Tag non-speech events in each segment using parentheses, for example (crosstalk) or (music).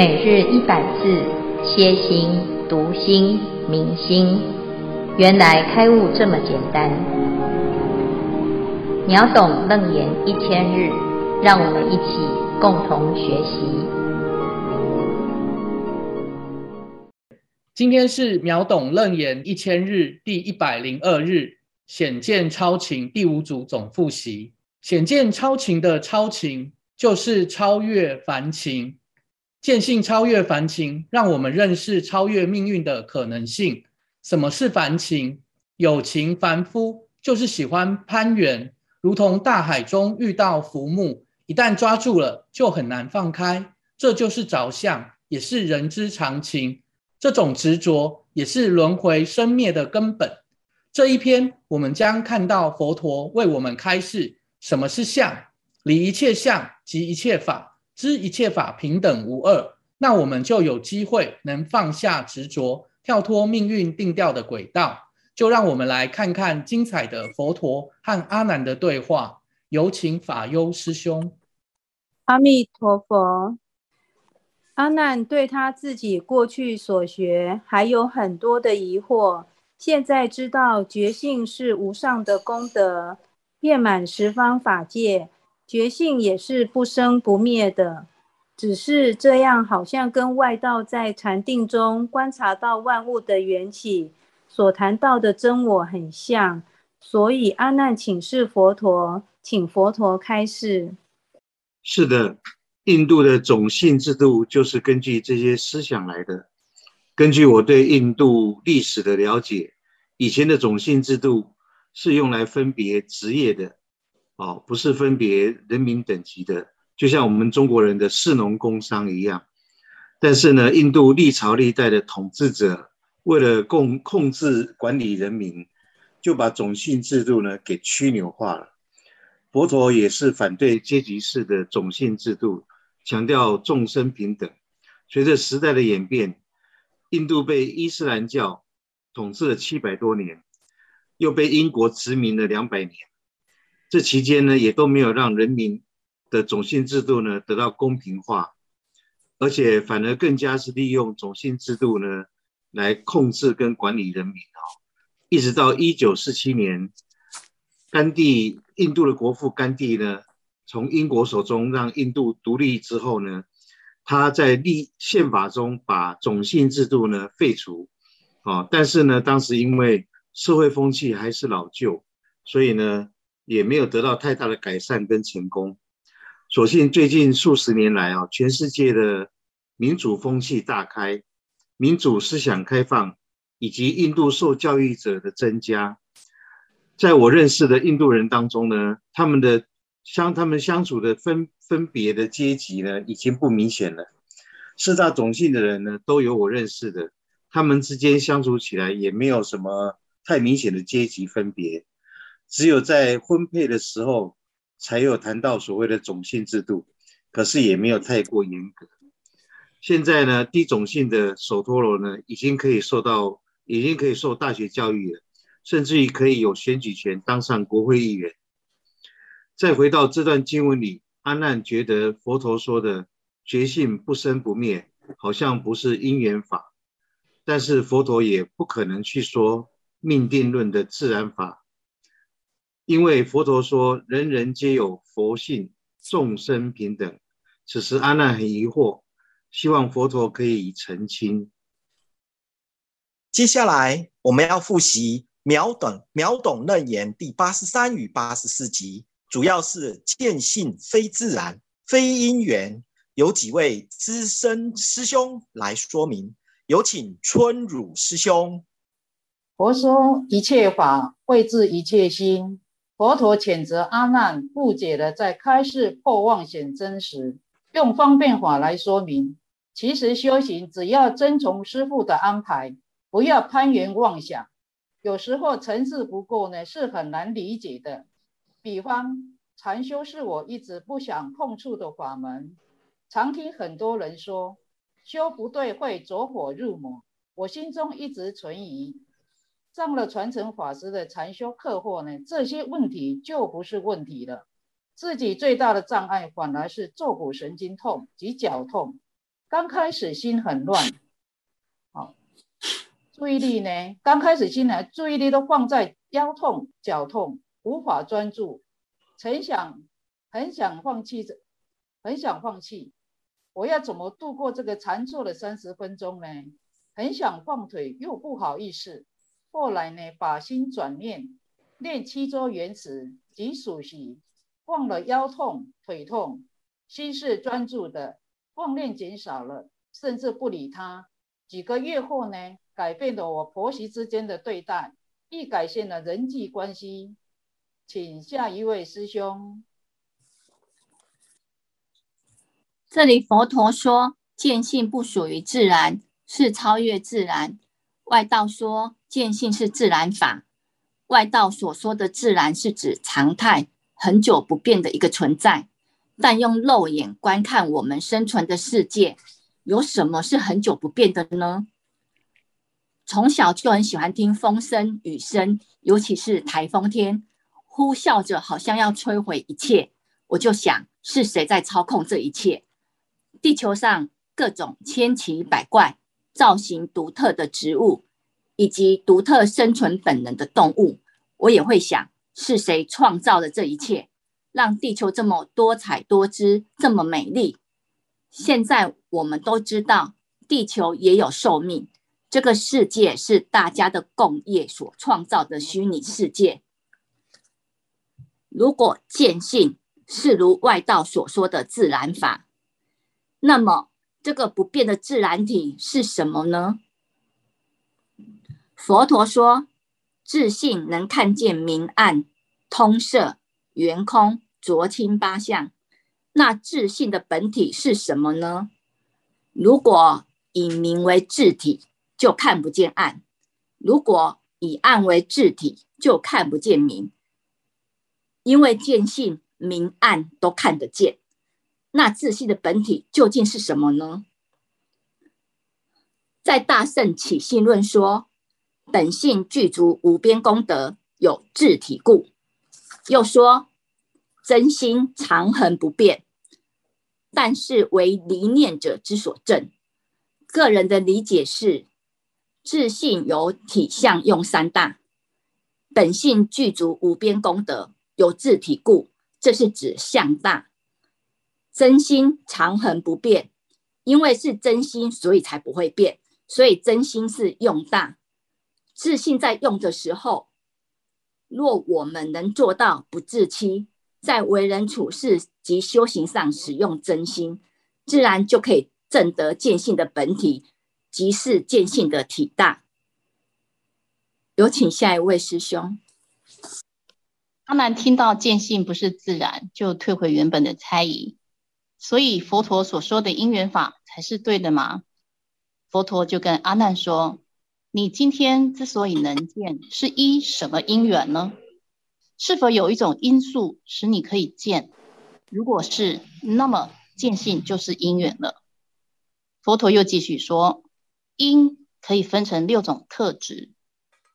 每日一百字，歇心、读心、明心，原来开悟这么简单。秒懂楞严一千日，让我们一起共同学习。今天是秒懂楞严一千日第一百零二日，显见超情第五组总复习。显见超情的超情，就是超越凡情。见性超越凡情，让我们认识超越命运的可能性。什么是凡情？有情凡夫就是喜欢攀缘，如同大海中遇到浮木，一旦抓住了就很难放开，这就是着相，也是人之常情。这种执着也是轮回生灭的根本。这一篇我们将看到佛陀为我们开示什么是相，离一切相即一切法。知一切法平等无二，那我们就有机会能放下执着，跳脱命运定调的轨道。就让我们来看看精彩的佛陀和阿难的对话。有请法优师兄。阿弥陀佛。阿难对他自己过去所学还有很多的疑惑，现在知道觉性是无上的功德，遍满十方法界。觉性也是不生不灭的，只是这样好像跟外道在禅定中观察到万物的缘起所谈到的真我很像，所以阿难请示佛陀，请佛陀开示。是的，印度的种姓制度就是根据这些思想来的。根据我对印度历史的了解，以前的种姓制度是用来分别职业的。哦，不是分别人民等级的，就像我们中国人的士农工商一样。但是呢，印度历朝历代的统治者为了控控制管理人民，就把种姓制度呢给曲扭化了。佛陀也是反对阶级式的种姓制度，强调众生平等。随着时代的演变，印度被伊斯兰教统治了七百多年，又被英国殖民了两百年。这期间呢，也都没有让人民的种姓制度呢得到公平化，而且反而更加是利用种姓制度呢来控制跟管理人民啊。一直到一九四七年，甘地，印度的国父甘地呢，从英国手中让印度独立之后呢，他在立宪法中把种姓制度呢废除啊，但是呢，当时因为社会风气还是老旧，所以呢。也没有得到太大的改善跟成功。所幸最近数十年来啊，全世界的民主风气大开，民主思想开放，以及印度受教育者的增加，在我认识的印度人当中呢，他们的相他们相处的分分别的阶级呢，已经不明显了。四大种姓的人呢，都有我认识的，他们之间相处起来也没有什么太明显的阶级分别。只有在婚配的时候，才有谈到所谓的种姓制度，可是也没有太过严格。现在呢，低种姓的首陀罗呢，已经可以受到，已经可以受大学教育了，甚至于可以有选举权，当上国会议员。再回到这段经文里，阿难觉得佛陀说的觉性不生不灭，好像不是因缘法，但是佛陀也不可能去说命定论的自然法。因为佛陀说人人皆有佛性，众生平等。此时阿难很疑惑，希望佛陀可以澄清。接下来我们要复习秒懂秒懂楞严第八十三与八十四集，主要是见性非自然，非因缘。有几位资深师兄来说明，有请春汝师兄。佛说一切法谓自一切心。佛陀谴责阿难误解了，在开示破妄显真时，用方便法来说明。其实修行只要遵从师父的安排，不要攀缘妄想。有时候层次不够呢，是很难理解的。比方禅修是我一直不想碰触的法门，常听很多人说修不对会走火入魔，我心中一直存疑。上了传承法师的禅修课后呢，这些问题就不是问题了。自己最大的障碍反而是坐骨神经痛及脚痛。刚开始心很乱，好，注意力呢，刚开始心呢，注意力都放在腰痛、脚痛，无法专注，曾想很想放弃这，很想放弃。我要怎么度过这个禅坐的三十分钟呢？很想放腿，又不好意思。后来呢，把心转念，念七周圆词即数息，忘了腰痛、腿痛，心是专注的，妄念减少了，甚至不理他。几个月后呢，改变了我婆媳之间的对待，亦改善了人际关系。请下一位师兄。这里佛陀说，见性不属于自然，是超越自然。外道说见性是自然法，外道所说的自然是指常态、恒久不变的一个存在。但用肉眼观看我们生存的世界，有什么是恒久不变的呢？从小就很喜欢听风声、雨声，尤其是台风天，呼啸着好像要摧毁一切。我就想，是谁在操控这一切？地球上各种千奇百怪。造型独特的植物，以及独特生存本能的动物，我也会想，是谁创造了这一切，让地球这么多彩多姿，这么美丽？现在我们都知道，地球也有寿命，这个世界是大家的共业所创造的虚拟世界。如果见性是如外道所说的自然法，那么，这个不变的自然体是什么呢？佛陀说，自性能看见明暗、通色、圆空、浊清八相。那自性的本体是什么呢？如果以明为自体，就看不见暗；如果以暗为自体，就看不见明。因为见性，明暗都看得见。那自性的本体究竟是什么呢？在《大圣起信论》说，本性具足无边功德，有自体故。又说，真心常恒不变，但是为离念者之所证。个人的理解是，自性有体相用三大，本性具足无边功德，有自体故，这是指相大。真心常恒不变，因为是真心，所以才不会变。所以真心是用大，自信在用的时候，若我们能做到不自欺，在为人处事及修行上使用真心，自然就可以证得见性的本体，即是见性的体大。有请下一位师兄。阿难听到见性不是自然，就退回原本的猜疑。所以佛陀所说的因缘法才是对的吗？佛陀就跟阿难说：“你今天之所以能见，是依什么因缘呢？是否有一种因素使你可以见？如果是，那么见性就是因缘了。”佛陀又继续说：“因可以分成六种特质，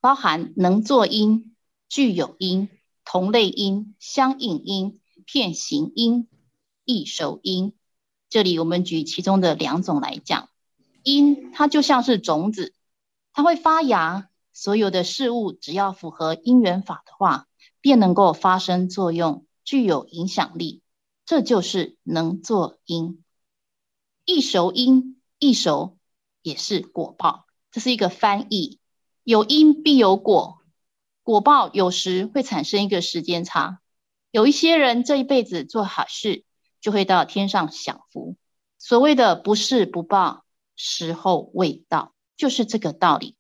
包含能作因、具有因、同类因、相应因、片形因。”易熟因，这里我们举其中的两种来讲。因它就像是种子，它会发芽。所有的事物只要符合因缘法的话，便能够发生作用，具有影响力。这就是能作因。一熟因，一熟也是果报，这是一个翻译。有因必有果，果报有时会产生一个时间差。有一些人这一辈子做好事。就会到天上享福。所谓的不是不报，时候未到，就是这个道理。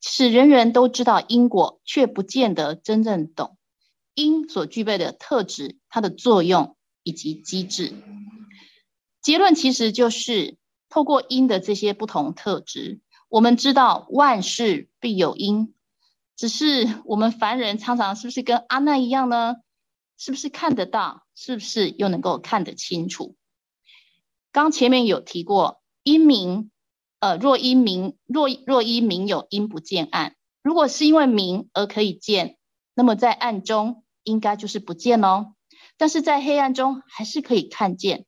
使人人都知道因果，却不见得真正懂因所具备的特质、它的作用以及机制。结论其实就是透过因的这些不同特质，我们知道万事必有因。只是我们凡人常常是不是跟阿难一样呢？是不是看得到？是不是又能够看得清楚？刚前面有提过，因明，呃，若因明，若若因明有因不见暗。如果是因为明而可以见，那么在暗中应该就是不见喽。但是在黑暗中还是可以看见。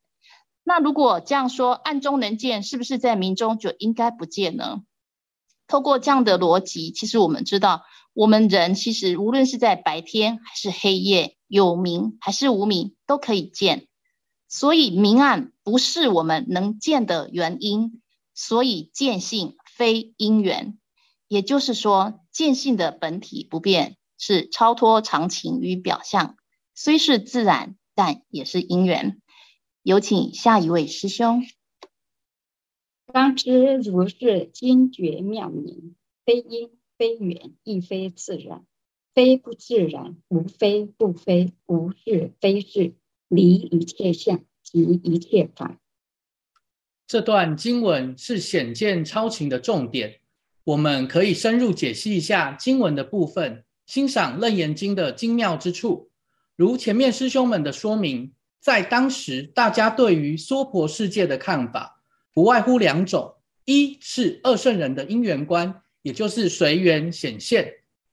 那如果这样说，暗中能见，是不是在明中就应该不见呢？透过这样的逻辑，其实我们知道，我们人其实无论是在白天还是黑夜，有明还是无明，都可以见。所以明暗不是我们能见的原因，所以见性非因缘。也就是说，见性的本体不变，是超脱常情与表象，虽是自然，但也是因缘。有请下一位师兄。当知如是精绝妙明，非因非缘，亦非自然，非不自然，无非不非，无是非是，离一切相，即一切法。这段经文是显见超情的重点，我们可以深入解析一下经文的部分，欣赏《楞严经》的精妙之处。如前面师兄们的说明。在当时，大家对于娑婆世界的看法，不外乎两种：一是二圣人的因缘观，也就是随缘显现；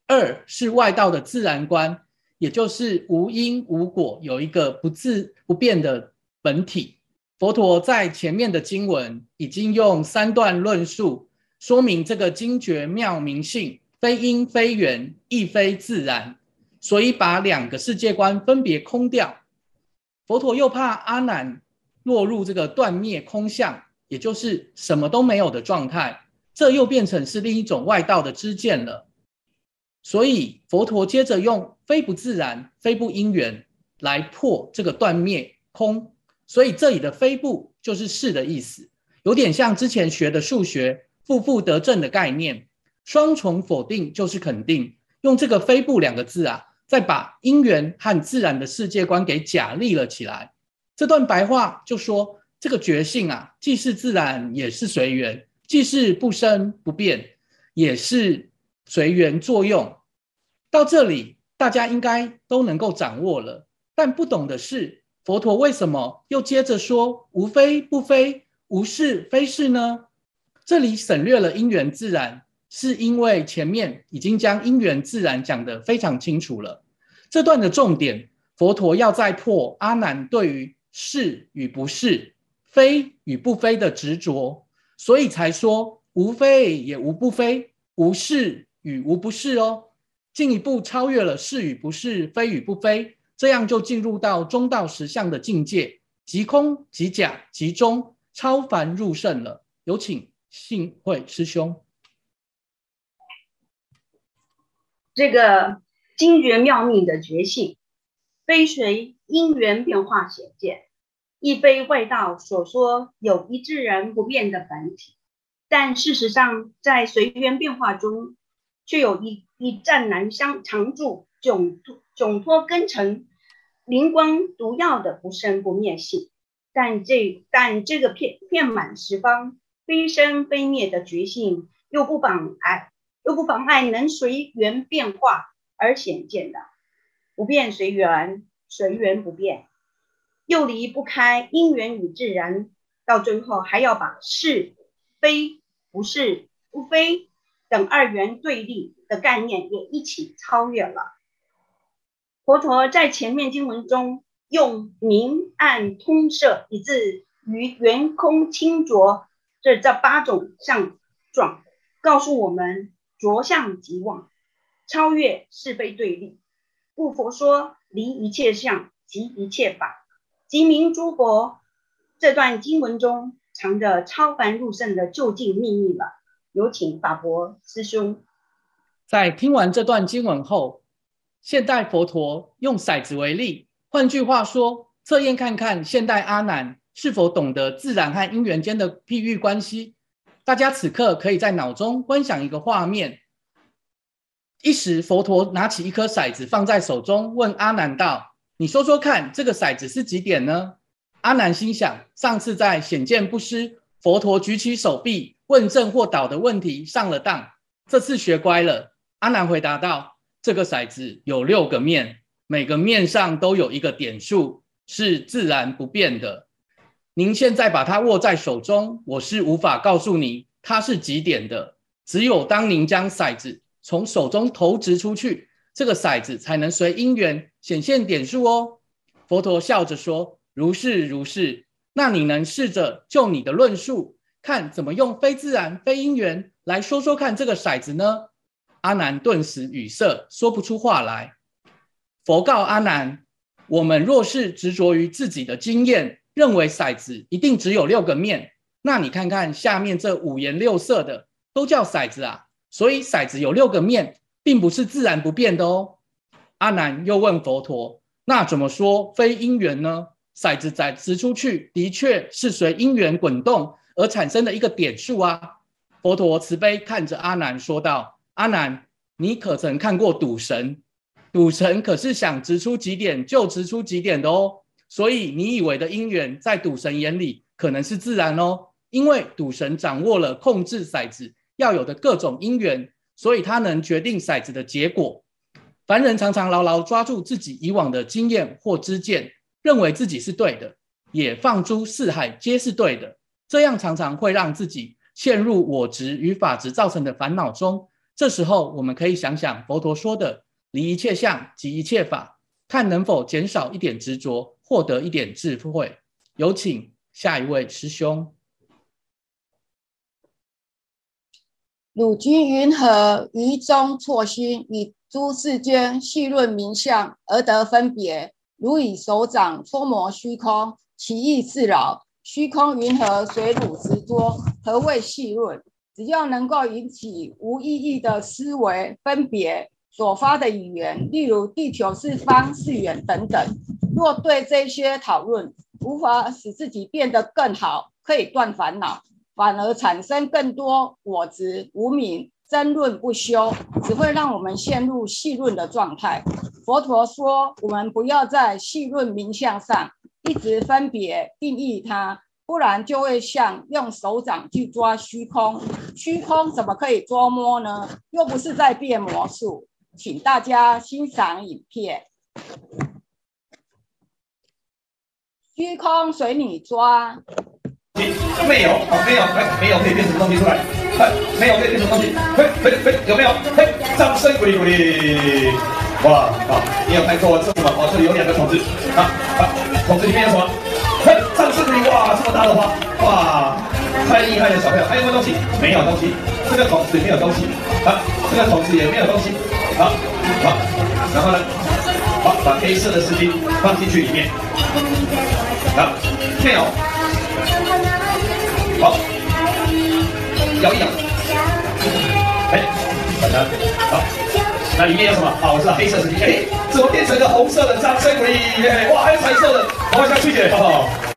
二是外道的自然观，也就是无因无果，有一个不自不变的本体。佛陀在前面的经文已经用三段论述说明这个精绝妙明性，非因非缘，亦非自然，所以把两个世界观分别空掉。佛陀又怕阿难落入这个断灭空相，也就是什么都没有的状态，这又变成是另一种外道的知见了。所以佛陀接着用非不自然、非不因缘来破这个断灭空。所以这里的非不就是是的意思，有点像之前学的数学负负得正的概念，双重否定就是肯定。用这个非不两个字啊。再把因缘和自然的世界观给假立了起来。这段白话就说，这个觉性啊，既是自然，也是随缘；既是不生不变，也是随缘作用。到这里，大家应该都能够掌握了。但不懂的是，佛陀为什么又接着说无非不非，无是非是呢？这里省略了因缘自然。是因为前面已经将因缘自然讲得非常清楚了，这段的重点，佛陀要再破阿难对于是与不是、非与不非的执着，所以才说无非也无不非，无是与无不是哦，进一步超越了是与不是、非与不非，这样就进入到中道实相的境界，即空即假即中，超凡入圣了。有请信慧师兄。这个精绝妙命的觉性，非随因缘变化显见，亦非外道所说有一自然不变的本体。但事实上，在随缘变化中，却有一一湛然相常驻、迥总托根尘、灵光独耀的不生不灭性。但这但这个遍遍满十方、非生非灭的觉性，又不妨碍。又不妨碍能随缘变化而显见的不变随缘，随缘不变，又离不开因缘与自然，到最后还要把是非、不是、不非等二元对立的概念也一起超越了。佛陀在前面经文中用明暗通摄，以至于圆空清浊这这八种相状，告诉我们。着相即忘，超越是非对立。故佛说离一切相即一切法，即明诸佛这段经文中藏着超凡入圣的究竟秘密了。有请法伯师兄。在听完这段经文后，现代佛陀用骰子为例，换句话说，测验看看现代阿难是否懂得自然和因缘间的譬喻关系。大家此刻可以在脑中观想一个画面。一时，佛陀拿起一颗骰子放在手中，问阿难道：“你说说看，这个骰子是几点呢？”阿难心想：上次在显见不施，佛陀举起手臂问正或倒的问题上了当，这次学乖了。阿难回答道：“这个骰子有六个面，每个面上都有一个点数，是自然不变的。”您现在把它握在手中，我是无法告诉你它是几点的。只有当您将骰子从手中投掷出去，这个骰子才能随因缘显现点数哦。佛陀笑着说：“如是如是，那你能试着就你的论述，看怎么用非自然、非因缘来说说看这个骰子呢？阿难顿时语塞，说不出话来。佛告阿难：我们若是执着于自己的经验，认为骰子一定只有六个面，那你看看下面这五颜六色的，都叫骰子啊。所以骰子有六个面，并不是自然不变的哦。阿难又问佛陀：那怎么说非因缘呢？骰子在掷出去，的确是随因缘滚动而产生的一个点数啊。佛陀慈悲看着阿难说道。阿南，你可曾看过赌神？赌神可是想掷出几点就掷出几点的哦。所以你以为的因缘，在赌神眼里可能是自然哦，因为赌神掌握了控制骰子要有的各种因缘，所以他能决定骰子的结果。凡人常常牢牢抓住自己以往的经验或知见，认为自己是对的，也放诸四海皆是对的，这样常常会让自己陷入我执与法执造成的烦恼中。这时候，我们可以想想佛陀说的“离一切相，即一切法”，看能否减少一点执着，获得一点智慧。有请下一位师兄。汝今云何于中错心，以诸世间细论名相而得分别？如以手掌搓磨虚空，其意自扰。虚空云何随汝执着？何谓细论？只要能够引起无意义的思维分别所发的语言，例如地球是方是圆等等，若对这些讨论无法使自己变得更好，可以断烦恼，反而产生更多我执无明，争论不休，只会让我们陷入细论的状态。佛陀说，我们不要在细论名相上一直分别定义它。不然就会像用手掌去抓虚空，虚空怎么可以捉摸呢？又不是在变魔术。请大家欣赏影片，虚空随你抓。没有，好，没有，哎，没有可以变什么东西出来？嘿，没有可以变什么东西？嘿，嘿，嘿，有没有？嘿，掌声鼓励鼓励。哇，好，你有看错字吗？哦，这里有两个筒子，啊啊，筒子里面有什么？哇，这么大的花，哇，太厉害了，小朋友，还有没有东西？没有东西，这个桶子里没有东西，啊，这个桶子也没有东西，好，好，然后呢，好，把黑色的丝巾放进去里面，好，没有，好，摇一摇，哎，把它，好，那里面有什么？好，我知道黑色丝巾，哎，怎么变成个红色的？掌声鼓励，哇，还有彩色的，我们下去姐，好不好？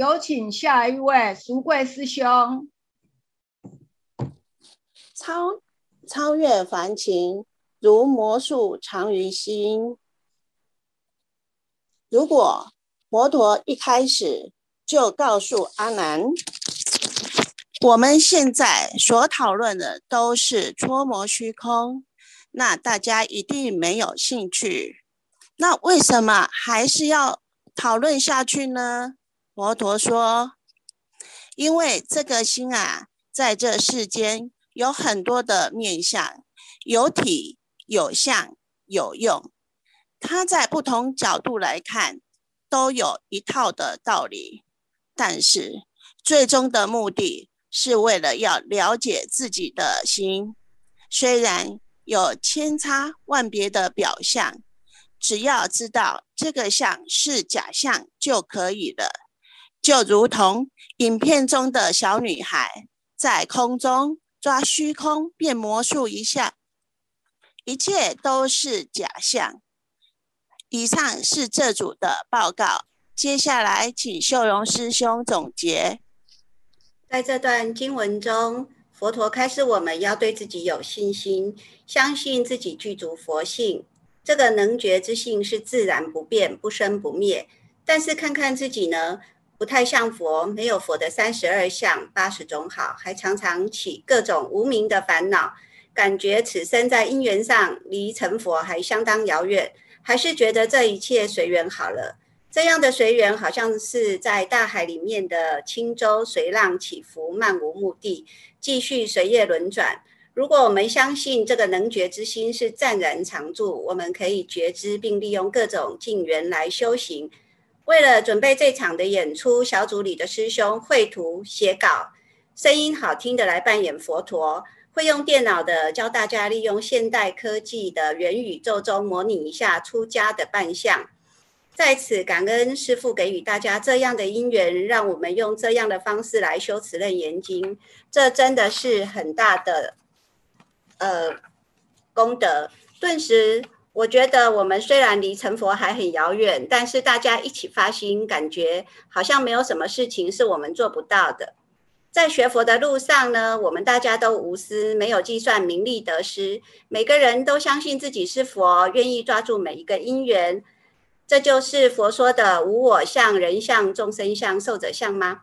有请下一位淑贵师兄。超超越凡情，如魔术藏于心。如果佛陀一开始就告诉阿难，我们现在所讨论的都是搓磨虚空，那大家一定没有兴趣。那为什么还是要讨论下去呢？佛陀说：“因为这个心啊，在这世间有很多的面相，有体、有相、有用。它在不同角度来看，都有一套的道理。但是最终的目的是为了要了解自己的心。虽然有千差万别的表象，只要知道这个相是假象就可以了。”就如同影片中的小女孩在空中抓虚空变魔术一下，一切都是假象。以上是这组的报告，接下来请秀荣师兄总结。在这段经文中，佛陀开示我们要对自己有信心，相信自己具足佛性，这个能觉之性是自然不变、不生不灭。但是看看自己呢？不太像佛，没有佛的三十二相、八十种好，还常常起各种无明的烦恼，感觉此生在因缘上离成佛还相当遥远，还是觉得这一切随缘好了。这样的随缘，好像是在大海里面的轻舟，随浪起伏，漫无目的，继续随业轮转。如果我们相信这个能觉之心是湛然常住，我们可以觉知并利用各种境缘来修行。为了准备这场的演出，小组里的师兄绘图写稿，声音好听的来扮演佛陀，会用电脑的教大家利用现代科技的元宇宙中模拟一下出家的扮相。在此感恩师父给予大家这样的因缘，让我们用这样的方式来修持《楞严经》，这真的是很大的呃功德。顿时。我觉得我们虽然离成佛还很遥远，但是大家一起发心，感觉好像没有什么事情是我们做不到的。在学佛的路上呢，我们大家都无私，没有计算名利得失，每个人都相信自己是佛，愿意抓住每一个因缘。这就是佛说的无我相、人相、众生相、寿者相吗？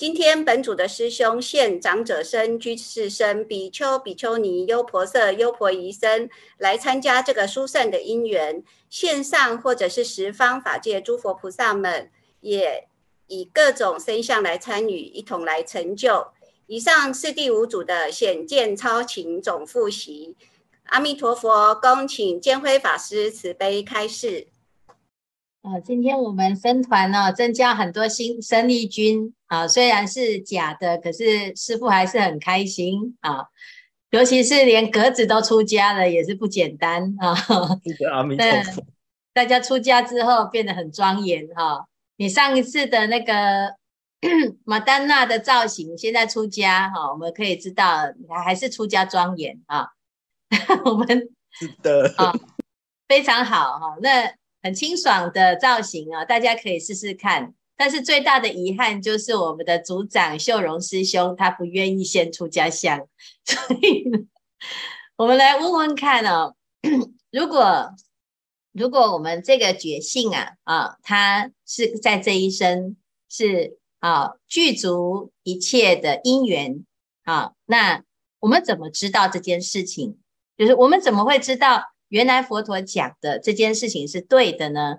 今天本组的师兄现长者身、居士身、比丘、比丘尼、优婆塞、优婆夷身来参加这个殊胜的因缘，线上或者是十方法界诸佛菩萨们也以各种身相来参与，一同来成就。以上是第五组的显见超情总复习。阿弥陀佛，恭请见辉法师慈悲开示。啊，今天我们分团呢，增加很多新生力军啊，虽然是假的，可是师傅还是很开心啊。尤其是连格子都出家了，也是不简单啊。阿弥 (laughs) 陀佛。大家出家之后变得很庄严哈。你上一次的那个 (clears throat) 马丹娜的造型，现在出家哈，我们可以知道还还是出家庄严啊。(laughs) 我们是的啊，非常好哈。那。很清爽的造型啊，大家可以试试看。但是最大的遗憾就是我们的组长秀荣师兄他不愿意先出家乡，(laughs) 所以，我们来问问看哦，如果如果我们这个觉性啊啊，他是在这一生是啊具足一切的因缘啊，那我们怎么知道这件事情？就是我们怎么会知道？原来佛陀讲的这件事情是对的呢，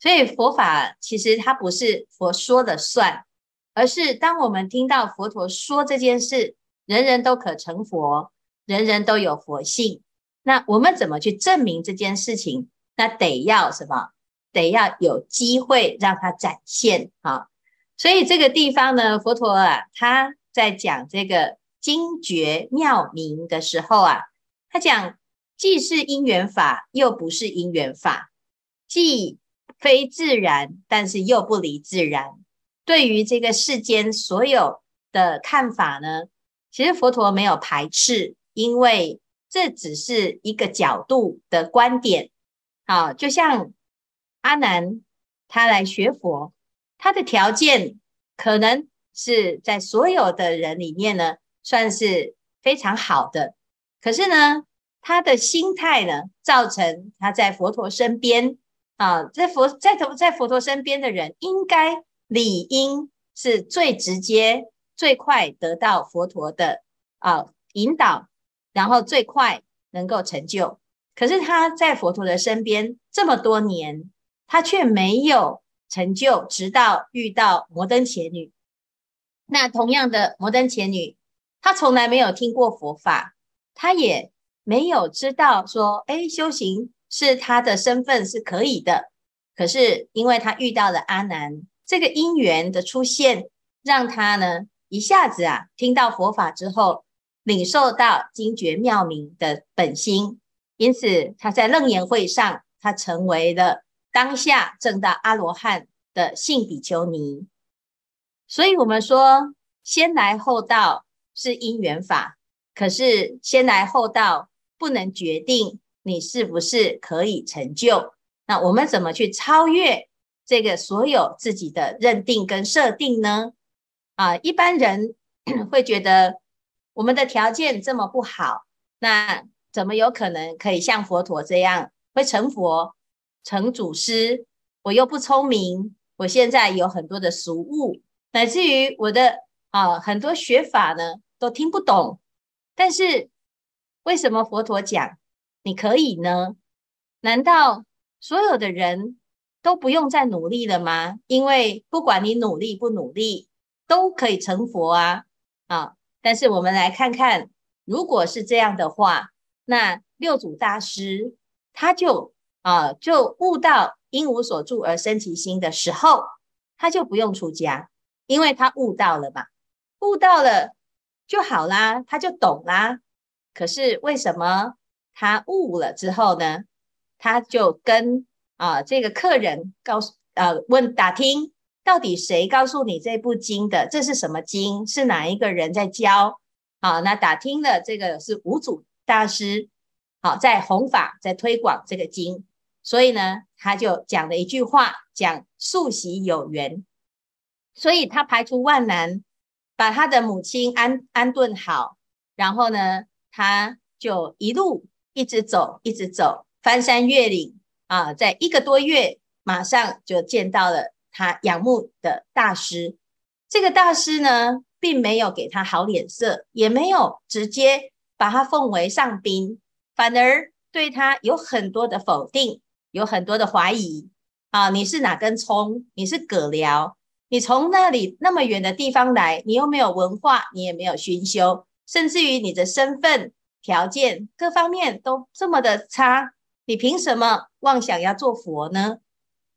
所以佛法其实它不是佛说了算，而是当我们听到佛陀说这件事，人人都可成佛，人人都有佛性，那我们怎么去证明这件事情？那得要什么？得要有机会让它展现啊！所以这个地方呢，佛陀啊，他在讲这个经绝妙明的时候啊，他讲。既是因缘法，又不是因缘法；既非自然，但是又不离自然。对于这个世间所有的看法呢，其实佛陀没有排斥，因为这只是一个角度的观点。好，就像阿难他来学佛，他的条件可能是在所有的人里面呢，算是非常好的。可是呢，他的心态呢，造成他在佛陀身边啊，在佛在佛在佛陀身边的人，应该理应是最直接、最快得到佛陀的啊引导，然后最快能够成就。可是他在佛陀的身边这么多年，他却没有成就，直到遇到摩登伽女。那同样的摩登伽女，她从来没有听过佛法，她也。没有知道说，哎，修行是他的身份是可以的。可是因为他遇到了阿难，这个因缘的出现，让他呢一下子啊听到佛法之后，领受到精觉妙明的本心，因此他在楞严会上，他成为了当下正道阿罗汉的信比丘尼。所以我们说，先来后到是因缘法，可是先来后到。不能决定你是不是可以成就，那我们怎么去超越这个所有自己的认定跟设定呢？啊，一般人 (clears throat) 会觉得我们的条件这么不好，那怎么有可能可以像佛陀这样会成佛、成祖师？我又不聪明，我现在有很多的俗务，乃至于我的啊很多学法呢都听不懂，但是。为什么佛陀讲你可以呢？难道所有的人都不用再努力了吗？因为不管你努力不努力，都可以成佛啊！啊！但是我们来看看，如果是这样的话，那六祖大师他就啊，就悟到因无所住而生其心的时候，他就不用出家，因为他悟到了嘛，悟到了就好啦，他就懂啦。可是为什么他悟了之后呢？他就跟啊这个客人告诉呃问打听，到底谁告诉你这部经的？这是什么经？是哪一个人在教？好，那打听了这个是五祖大师，好在弘法，在推广这个经，所以呢，他就讲了一句话，讲宿习有缘，所以他排除万难，把他的母亲安安顿好，然后呢，他就一路一直走，一直走，翻山越岭啊，在一个多月，马上就见到了他仰慕的大师。这个大师呢，并没有给他好脸色，也没有直接把他奉为上宾，反而对他有很多的否定，有很多的怀疑啊！你是哪根葱？你是獦獠？你从那里那么远的地方来，你又没有文化，你也没有熏修，甚至于你的身份条件各方面都这么的差，你凭什么妄想要做佛呢？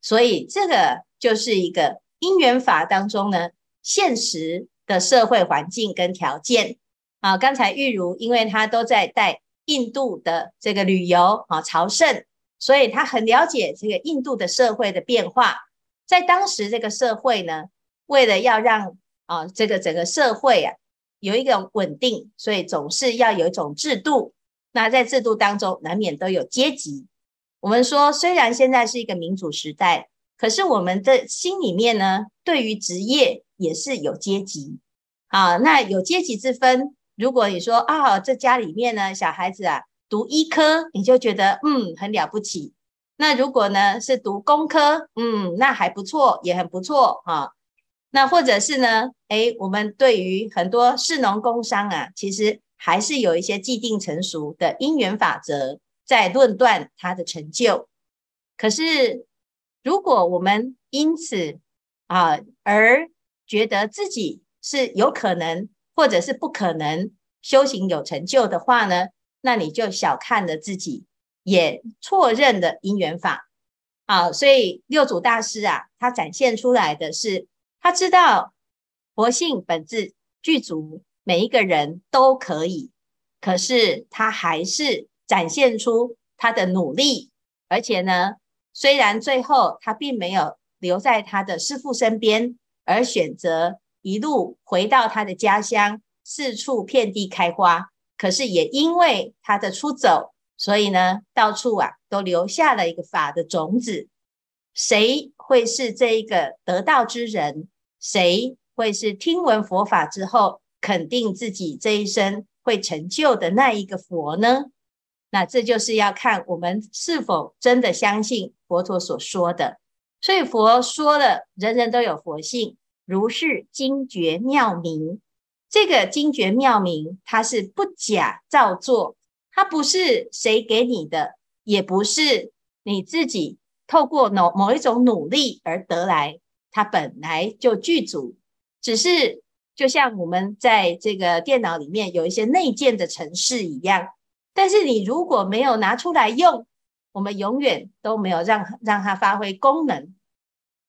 所以这个就是一个因缘法当中呢，现实的社会环境跟条件啊。刚才玉如因为他都在带印度的这个旅游啊朝圣，所以他很了解这个印度的社会的变化。在当时这个社会呢，为了要让啊这个整个社会啊有一种稳定，所以总是要有一种制度。那在制度当中，难免都有阶级。我们说，虽然现在是一个民主时代，可是我们的心里面呢，对于职业也是有阶级啊。那有阶级之分。如果你说啊，这家里面呢，小孩子啊读医科，你就觉得嗯很了不起。那如果呢是读工科，嗯，那还不错，也很不错哈。那或者是呢，诶，我们对于很多士农工商啊，其实还是有一些既定成熟的因缘法则在论断它的成就。可是如果我们因此啊而觉得自己是有可能或者是不可能修行有成就的话呢，那你就小看了自己。也错认了因缘法，啊，所以六祖大师啊，他展现出来的是，他知道佛性本质具足，每一个人都可以，可是他还是展现出他的努力，而且呢，虽然最后他并没有留在他的师父身边，而选择一路回到他的家乡，四处遍地开花，可是也因为他的出走。所以呢，到处啊都留下了一个法的种子。谁会是这一个得道之人？谁会是听闻佛法之后肯定自己这一生会成就的那一个佛呢？那这就是要看我们是否真的相信佛陀所说的。所以佛说了，人人都有佛性，如是精绝妙明。这个精绝妙明，它是不假造作。它不是谁给你的，也不是你自己透过某某一种努力而得来，它本来就具足。只是就像我们在这个电脑里面有一些内建的程式一样，但是你如果没有拿出来用，我们永远都没有让让它发挥功能。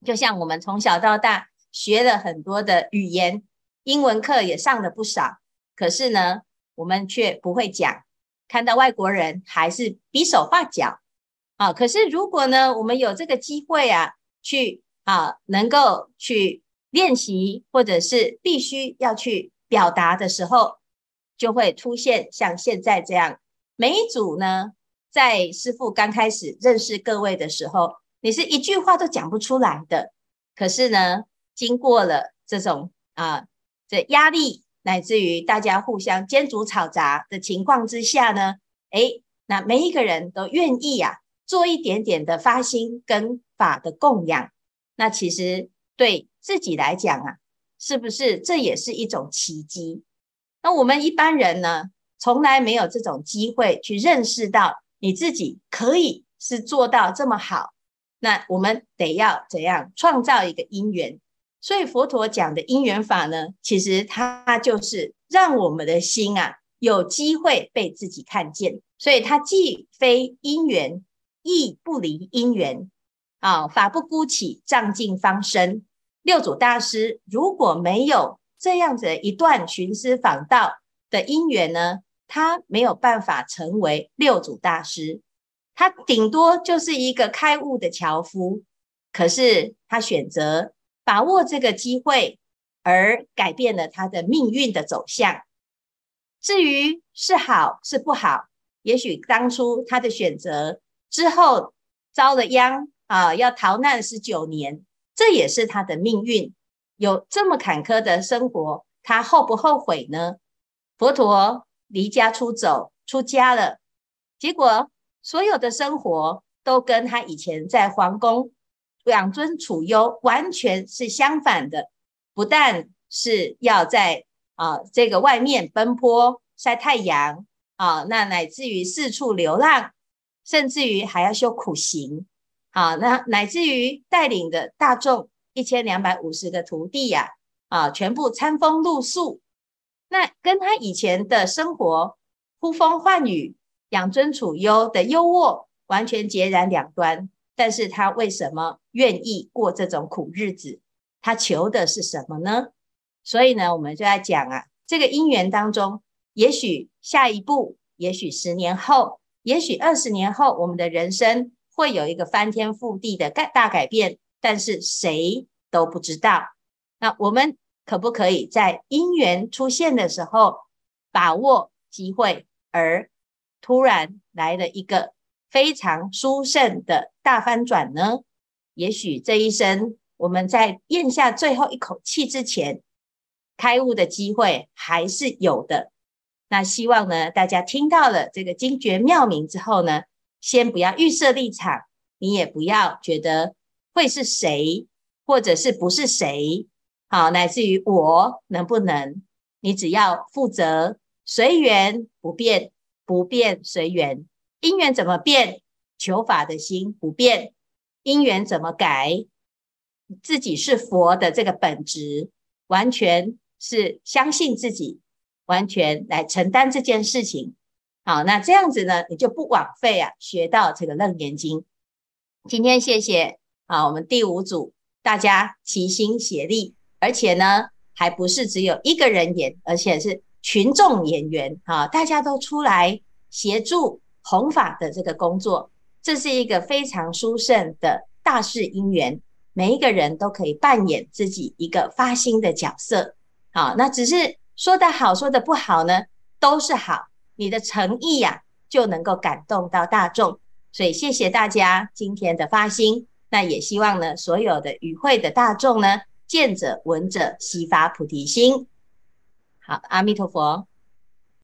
就像我们从小到大学了很多的语言，英文课也上了不少，可是呢，我们却不会讲。看到外国人还是比手画脚啊！可是如果呢，我们有这个机会啊，去啊，能够去练习，或者是必须要去表达的时候，就会出现像现在这样。每一组呢，在师傅刚开始认识各位的时候，你是一句话都讲不出来的。可是呢，经过了这种啊，这压力。乃至于大家互相煎煮炒炸的情况之下呢，诶，那每一个人都愿意呀、啊，做一点点的发心跟法的供养。那其实对自己来讲啊，是不是这也是一种奇迹？那我们一般人呢，从来没有这种机会去认识到你自己可以是做到这么好。那我们得要怎样创造一个因缘？所以佛陀讲的因缘法呢，其实它就是让我们的心啊有机会被自己看见。所以它既非因缘，亦不离因缘，啊，法不孤起，仗尽方生。六祖大师如果没有这样子一段寻师访道的因缘呢，他没有办法成为六祖大师，他顶多就是一个开悟的樵夫。可是他选择把握这个机会，而改变了他的命运的走向。至于是好是不好，也许当初他的选择之后遭了殃啊，要逃难十九年，这也是他的命运。有这么坎坷的生活，他后不后悔呢？佛陀离家出走，出家了，结果所有的生活都跟他以前在皇宫养尊处优完全是相反的，不但是要在。啊，这个外面奔波晒太阳啊，那乃至于四处流浪，甚至于还要修苦行啊，那乃至于带领的大众一千两百五十个徒弟呀，啊，全部餐风露宿，那跟他以前的生活呼风唤雨、养尊处优的优渥完全截然两端。但是他为什么愿意过这种苦日子？他求的是什么呢？所以呢，我们就在讲啊，这个因缘当中，也许下一步，也许十年后，也许二十年后，我们的人生会有一个翻天覆地的改大改变，但是谁都不知道。那我们可不可以在因缘出现的时候，把握机会，而突然来了一个非常殊胜的大翻转呢？也许这一生，我们在咽下最后一口气之前。开悟的机会还是有的。那希望呢，大家听到了这个精绝妙名之后呢，先不要预设立场，你也不要觉得会是谁，或者是不是谁，好，乃至于我能不能，你只要负责随缘不变，不变随缘，因缘怎么变，求法的心不变，因缘怎么改，自己是佛的这个本质完全。是相信自己，完全来承担这件事情。好，那这样子呢，你就不枉费啊，学到这个《楞严经》。今天谢谢啊，我们第五组大家齐心协力，而且呢，还不是只有一个人演，而且是群众演员啊，大家都出来协助弘法的这个工作，这是一个非常殊胜的大事因缘，每一个人都可以扮演自己一个发心的角色。好，那只是说的好，说的不好呢，都是好。你的诚意呀、就能够感动到大众。所以谢谢大家今天的发心。那也希望呢，所有的与会的大众呢，见者闻者悉发菩提心。好，阿弥陀佛。